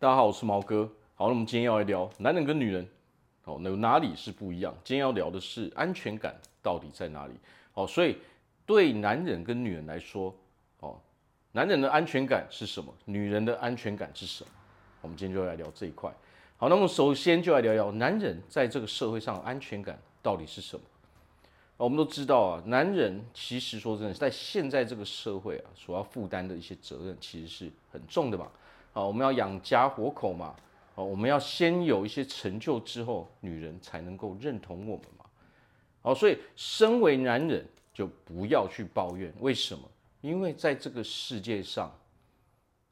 大家好，我是毛哥。好，那我们今天要来聊男人跟女人，哦，那有哪里是不一样？今天要聊的是安全感到底在哪里？哦，所以对男人跟女人来说，哦，男人的安全感是什么？女人的安全感是什么？我们今天就来聊这一块。好，那么首先就来聊聊男人在这个社会上安全感到底是什么？我们都知道啊，男人其实说真的，在现在这个社会啊，所要负担的一些责任其实是很重的嘛。啊，我们要养家活口嘛，啊，我们要先有一些成就之后，女人才能够认同我们嘛。好，所以身为男人就不要去抱怨，为什么？因为在这个世界上，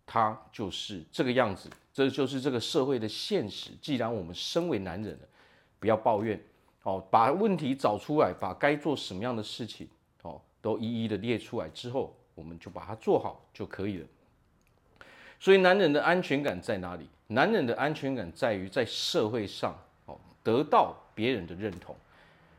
他就是这个样子，这就是这个社会的现实。既然我们身为男人了，不要抱怨，哦，把问题找出来，把该做什么样的事情，哦，都一一的列出来之后，我们就把它做好就可以了。所以，男人的安全感在哪里？男人的安全感在于在社会上哦，得到别人的认同。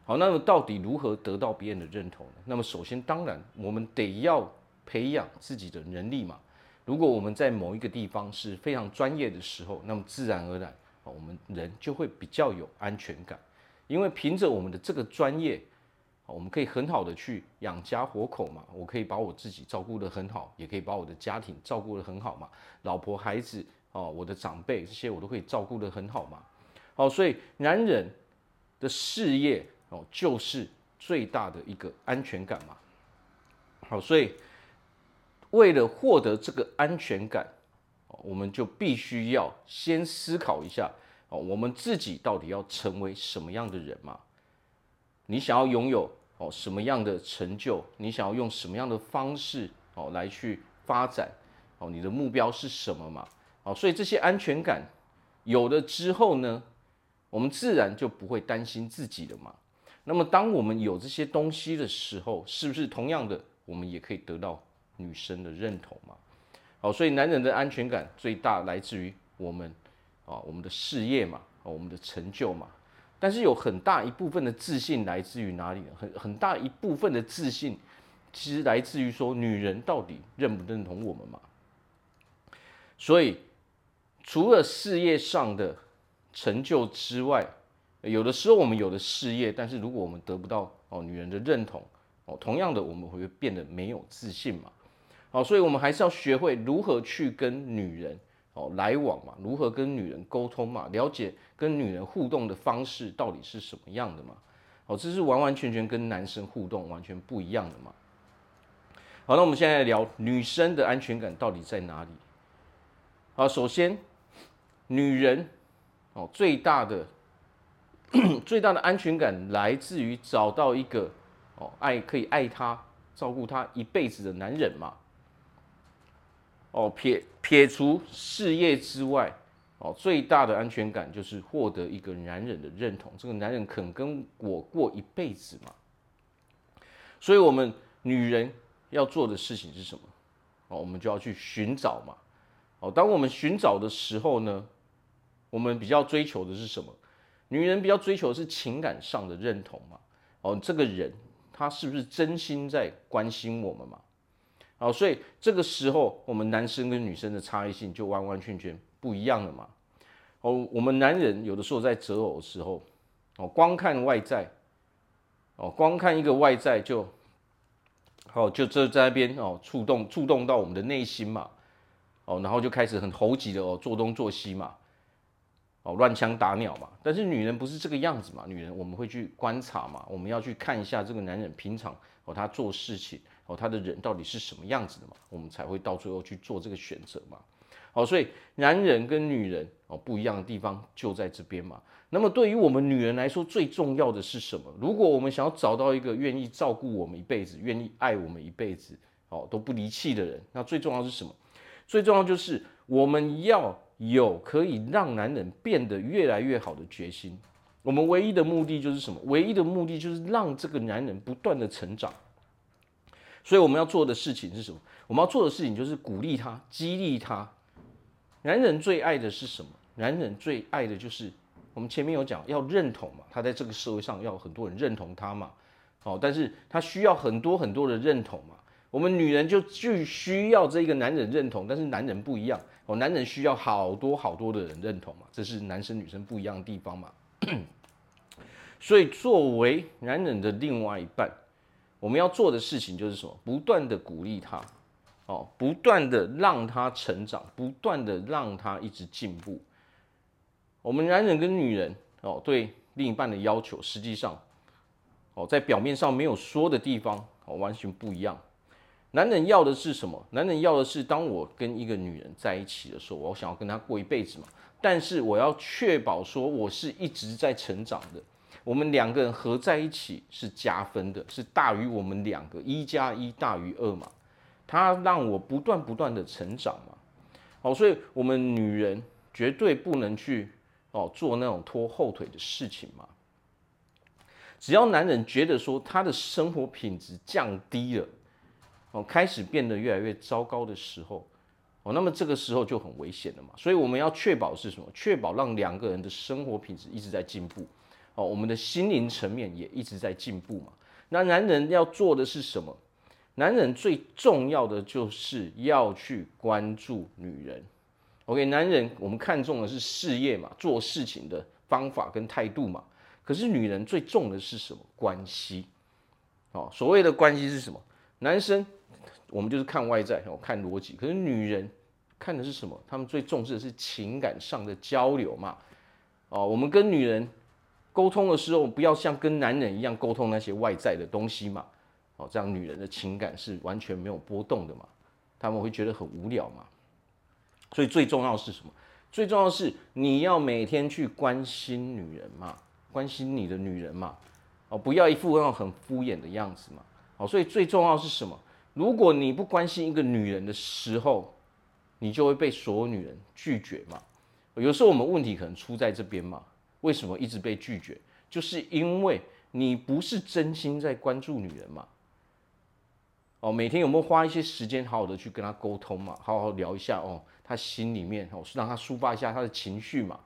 好，那么到底如何得到别人的认同呢？那么首先，当然我们得要培养自己的能力嘛。如果我们在某一个地方是非常专业的时候，那么自然而然，我们人就会比较有安全感，因为凭着我们的这个专业。我们可以很好的去养家活口嘛，我可以把我自己照顾得很好，也可以把我的家庭照顾得很好嘛，老婆孩子哦，我的长辈这些我都可以照顾得很好嘛。好，所以男人的事业哦，就是最大的一个安全感嘛。好，所以为了获得这个安全感，我们就必须要先思考一下哦，我们自己到底要成为什么样的人嘛？你想要拥有？哦，什么样的成就？你想要用什么样的方式哦来去发展？哦，你的目标是什么嘛？哦，所以这些安全感有了之后呢，我们自然就不会担心自己了嘛。那么，当我们有这些东西的时候，是不是同样的，我们也可以得到女生的认同嘛？好，所以男人的安全感最大来自于我们啊，我们的事业嘛，我们的成就嘛。但是有很大一部分的自信来自于哪里呢？很很大一部分的自信，其实来自于说女人到底认不认同我们嘛？所以除了事业上的成就之外，有的时候我们有了事业，但是如果我们得不到哦女人的认同哦，同样的我们会变得没有自信嘛？好，所以我们还是要学会如何去跟女人。哦，来往嘛，如何跟女人沟通嘛，了解跟女人互动的方式到底是什么样的嘛？哦，这是完完全全跟男生互动完全不一样的嘛。好，那我们现在聊女生的安全感到底在哪里？好，首先，女人哦最大的 最大的安全感来自于找到一个哦爱可以爱她、照顾她一辈子的男人嘛。哦，撇撇除事业之外，哦，最大的安全感就是获得一个男人的认同。这个男人肯跟我过一辈子嘛？所以，我们女人要做的事情是什么？哦，我们就要去寻找嘛。哦，当我们寻找的时候呢，我们比较追求的是什么？女人比较追求的是情感上的认同嘛？哦，这个人他是不是真心在关心我们嘛？好，所以这个时候，我们男生跟女生的差异性就完完全全不一样了嘛。哦，我们男人有的时候在择偶的时候，哦，光看外在，哦，光看一个外在就，好，就这在那边哦，触动触动到我们的内心嘛，哦，然后就开始很猴急的哦，做东做西嘛，哦，乱枪打鸟嘛。但是女人不是这个样子嘛，女人我们会去观察嘛，我们要去看一下这个男人平常哦，他做事情。哦，他的人到底是什么样子的嘛？我们才会到最后去做这个选择嘛。好，所以男人跟女人哦不一样的地方就在这边嘛。那么对于我们女人来说，最重要的是什么？如果我们想要找到一个愿意照顾我们一辈子、愿意爱我们一辈子、哦都不离弃的人，那最重要是什么？最重要就是我们要有可以让男人变得越来越好的决心。我们唯一的目的就是什么？唯一的目的就是让这个男人不断的成长。所以我们要做的事情是什么？我们要做的事情就是鼓励他、激励他。男人最爱的是什么？男人最爱的就是我们前面有讲要认同嘛，他在这个社会上要很多人认同他嘛。哦，但是他需要很多很多的认同嘛。我们女人就就需要这个男人认同，但是男人不一样哦，男人需要好多好多的人认同嘛，这是男生女生不一样的地方嘛。所以作为男人的另外一半，我们要做的事情就是什么？不断的鼓励他，哦，不断的让他成长，不断的让他一直进步。我们男人跟女人哦，对另一半的要求，实际上哦，在表面上没有说的地方哦，完全不一样。男人要的是什么？男人要的是，当我跟一个女人在一起的时候，我想要跟她过一辈子嘛。但是我要确保说，我是一直在成长的。我们两个人合在一起是加分的，是大于我们两个一加一大于二嘛。他让我不断不断的成长嘛。好，所以我们女人绝对不能去哦做那种拖后腿的事情嘛。只要男人觉得说他的生活品质降低了。哦，开始变得越来越糟糕的时候，哦，那么这个时候就很危险了嘛。所以我们要确保是什么？确保让两个人的生活品质一直在进步，哦，我们的心灵层面也一直在进步嘛。那男人要做的是什么？男人最重要的就是要去关注女人。OK，男人我们看重的是事业嘛，做事情的方法跟态度嘛。可是女人最重的是什么？关系。哦，所谓的关系是什么？男生。我们就是看外在，哦，看逻辑。可是女人看的是什么？他们最重视的是情感上的交流嘛。哦，我们跟女人沟通的时候，不要像跟男人一样沟通那些外在的东西嘛。哦，这样女人的情感是完全没有波动的嘛。他们会觉得很无聊嘛。所以最重要是什么？最重要是你要每天去关心女人嘛，关心你的女人嘛。哦，不要一副那种很敷衍的样子嘛。哦，所以最重要是什么？如果你不关心一个女人的时候，你就会被所有女人拒绝嘛。有时候我们问题可能出在这边嘛。为什么一直被拒绝？就是因为你不是真心在关注女人嘛。哦，每天有没有花一些时间好好的去跟她沟通嘛？好好聊一下哦，她心里面哦，让她抒发一下她的情绪嘛。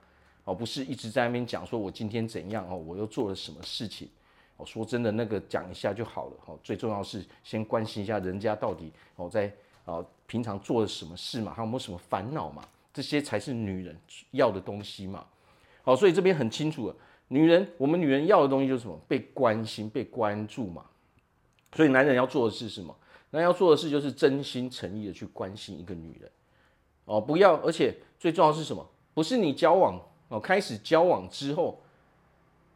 哦，不是一直在那边讲说我今天怎样哦，我又做了什么事情。哦，说真的，那个讲一下就好了。哦，最重要是先关心一下人家到底哦在啊平常做了什么事嘛，还有没有什么烦恼嘛？这些才是女人要的东西嘛。好，所以这边很清楚了，女人我们女人要的东西就是什么？被关心、被关注嘛。所以男人要做的事是什么？男人要做的事就是真心诚意的去关心一个女人。哦，不要，而且最重要是什么？不是你交往哦，开始交往之后。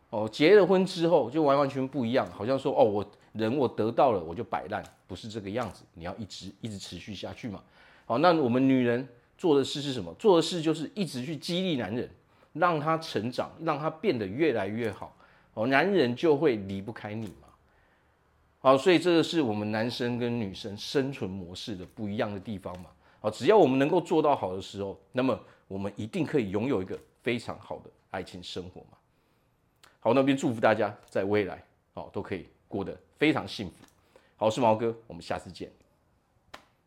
哦，结了婚之后就完完全不一样，好像说哦，我人我得到了我就摆烂，不是这个样子，你要一直一直持续下去嘛。好，那我们女人做的事是什么？做的事就是一直去激励男人，让他成长，让他变得越来越好。哦，男人就会离不开你嘛。好，所以这个是我们男生跟女生生存模式的不一样的地方嘛。好，只要我们能够做到好的时候，那么我们一定可以拥有一个非常好的爱情生活嘛。好，那边祝福大家在未来，哦，都可以过得非常幸福。好，我是毛哥，我们下次见。